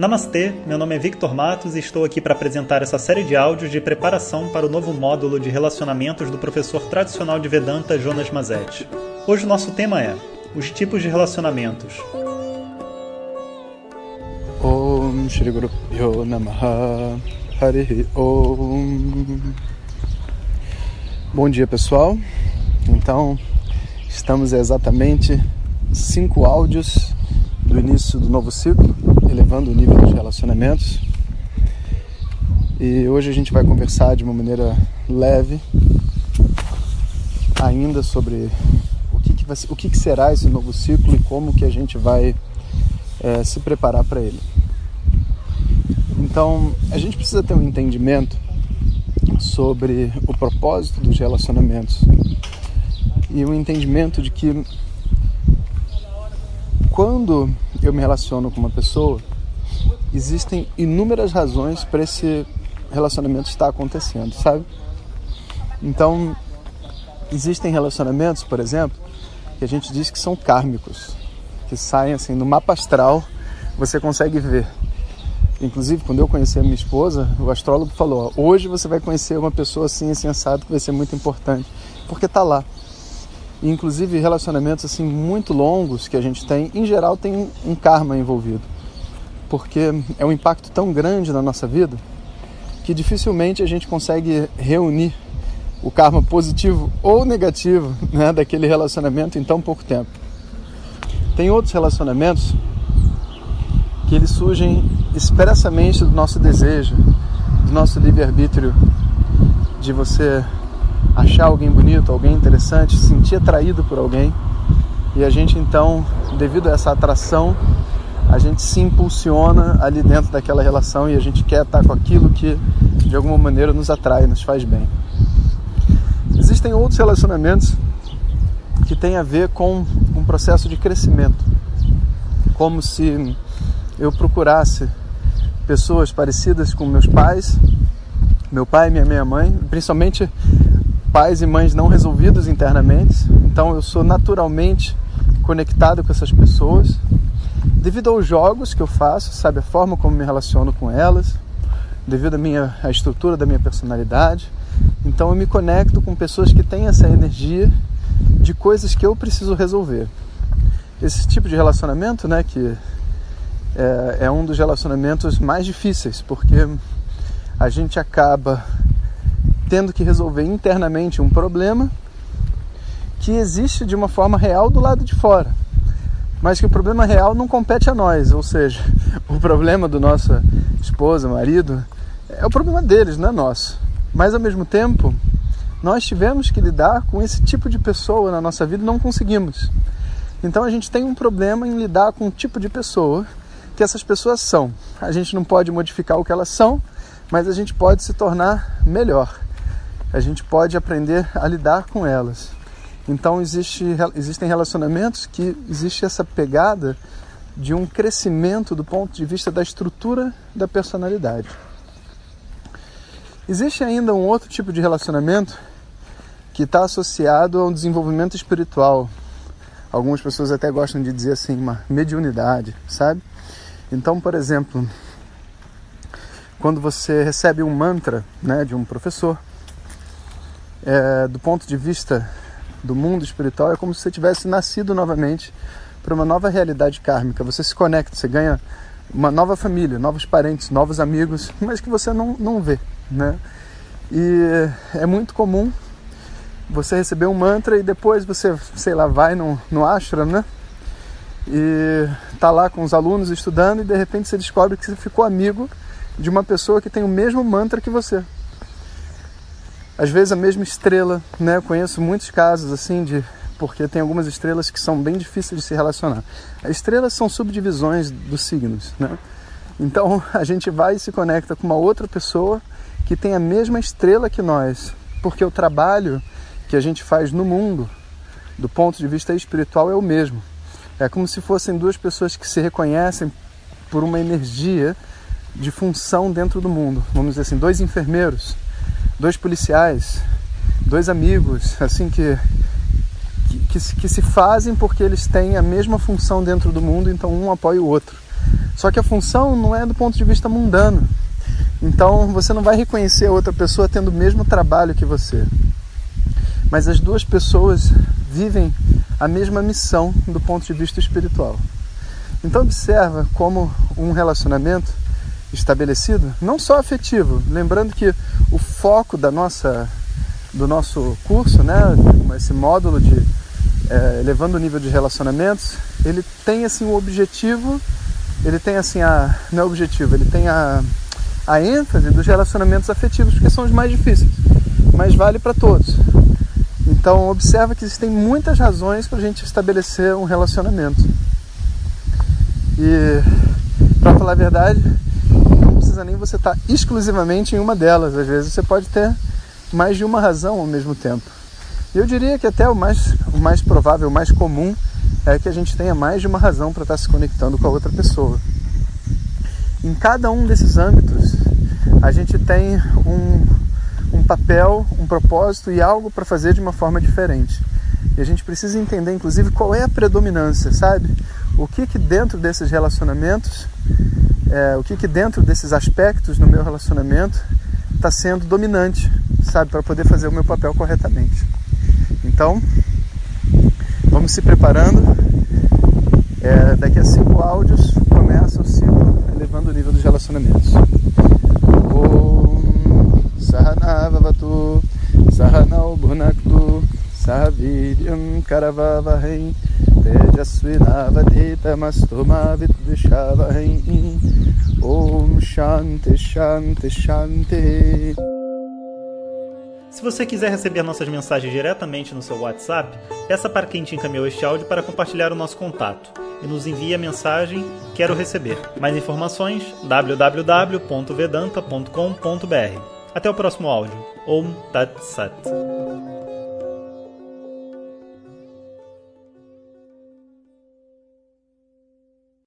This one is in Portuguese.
Namastê, meu nome é Victor Matos e estou aqui para apresentar essa série de áudios de preparação para o novo módulo de relacionamentos do professor tradicional de Vedanta Jonas Mazetti. Hoje o nosso tema é os tipos de relacionamentos. Om Shri Guru Pyo Namaha Hari Om Bom dia pessoal, então estamos exatamente cinco áudios do início do novo ciclo, elevando o nível dos relacionamentos. E hoje a gente vai conversar de uma maneira leve ainda sobre o que, que, vai, o que, que será esse novo ciclo e como que a gente vai é, se preparar para ele. Então, a gente precisa ter um entendimento sobre o propósito dos relacionamentos e o um entendimento de que quando eu me relaciono com uma pessoa, existem inúmeras razões para esse relacionamento estar acontecendo, sabe? Então, existem relacionamentos, por exemplo, que a gente diz que são kármicos, que saem assim no mapa astral, você consegue ver. Inclusive, quando eu conheci a minha esposa, o astrólogo falou: ó, hoje você vai conhecer uma pessoa assim, assim, assado, que vai ser muito importante, porque tá lá inclusive relacionamentos assim muito longos que a gente tem, em geral tem um karma envolvido, porque é um impacto tão grande na nossa vida que dificilmente a gente consegue reunir o karma positivo ou negativo né, daquele relacionamento em tão pouco tempo. Tem outros relacionamentos que eles surgem expressamente do nosso desejo, do nosso livre-arbítrio de você achar alguém bonito, alguém interessante, se sentir atraído por alguém. E a gente então, devido a essa atração, a gente se impulsiona ali dentro daquela relação e a gente quer estar com aquilo que de alguma maneira nos atrai, nos faz bem. Existem outros relacionamentos que têm a ver com um processo de crescimento, como se eu procurasse pessoas parecidas com meus pais, meu pai e minha minha mãe, principalmente pais e mães não resolvidos internamente, então eu sou naturalmente conectado com essas pessoas. Devido aos jogos que eu faço, sabe, a forma como me relaciono com elas, devido à minha à estrutura da minha personalidade, então eu me conecto com pessoas que têm essa energia de coisas que eu preciso resolver. Esse tipo de relacionamento, né, que é, é um dos relacionamentos mais difíceis, porque a gente acaba tendo que resolver internamente um problema que existe de uma forma real do lado de fora, mas que o problema real não compete a nós, ou seja, o problema do nossa esposa, marido, é o problema deles, não é nosso. Mas ao mesmo tempo, nós tivemos que lidar com esse tipo de pessoa na nossa vida e não conseguimos. Então a gente tem um problema em lidar com o tipo de pessoa que essas pessoas são. A gente não pode modificar o que elas são, mas a gente pode se tornar melhor a gente pode aprender a lidar com elas. Então existe, existem relacionamentos que existe essa pegada de um crescimento do ponto de vista da estrutura da personalidade. Existe ainda um outro tipo de relacionamento que está associado a um desenvolvimento espiritual. Algumas pessoas até gostam de dizer assim, uma mediunidade, sabe? Então, por exemplo, quando você recebe um mantra né, de um professor, é, do ponto de vista do mundo espiritual, é como se você tivesse nascido novamente para uma nova realidade kármica. Você se conecta, você ganha uma nova família, novos parentes, novos amigos, mas que você não, não vê, né? E é muito comum você receber um mantra e depois você, sei lá, vai no, no ashram, né? E tá lá com os alunos estudando e de repente você descobre que você ficou amigo de uma pessoa que tem o mesmo mantra que você às vezes a mesma estrela, né? Eu conheço muitos casos assim de porque tem algumas estrelas que são bem difíceis de se relacionar. As estrelas são subdivisões dos signos, né? Então a gente vai e se conecta com uma outra pessoa que tem a mesma estrela que nós, porque o trabalho que a gente faz no mundo, do ponto de vista espiritual, é o mesmo. É como se fossem duas pessoas que se reconhecem por uma energia de função dentro do mundo. Vamos dizer assim, dois enfermeiros dois policiais, dois amigos, assim que, que, que, que se fazem porque eles têm a mesma função dentro do mundo, então um apoia o outro. Só que a função não é do ponto de vista mundano. Então você não vai reconhecer a outra pessoa tendo o mesmo trabalho que você. Mas as duas pessoas vivem a mesma missão do ponto de vista espiritual. Então observa como um relacionamento estabelecido, não só afetivo, lembrando que o foco da nossa do nosso curso, né, esse módulo de é, elevando o nível de relacionamentos, ele tem assim o objetivo, ele tem assim a não é objetivo, ele tem a a ênfase dos relacionamentos afetivos, porque são os mais difíceis, mas vale para todos. Então observa que existem muitas razões para a gente estabelecer um relacionamento. E para falar a verdade, precisa nem você estar tá exclusivamente em uma delas. Às vezes você pode ter mais de uma razão ao mesmo tempo. Eu diria que até o mais, o mais provável, o mais comum é que a gente tenha mais de uma razão para estar tá se conectando com a outra pessoa. Em cada um desses âmbitos, a gente tem um, um papel, um propósito e algo para fazer de uma forma diferente. E a gente precisa entender, inclusive, qual é a predominância, sabe? O que que dentro desses relacionamentos, é, o que que dentro desses aspectos no meu relacionamento está sendo dominante, sabe? Para poder fazer o meu papel corretamente. Então, vamos se preparando. É, daqui a cinco áudios começa o ciclo elevando o nível dos relacionamentos. Om Sahaviryam Shanti Shanti Shanti se você quiser receber nossas mensagens diretamente no seu WhatsApp, peça para quem te encaminhou este áudio para compartilhar o nosso contato e nos envie a mensagem Quero receber. Mais informações www.vedanta.com.br. Até o próximo áudio. Om Tat Sat.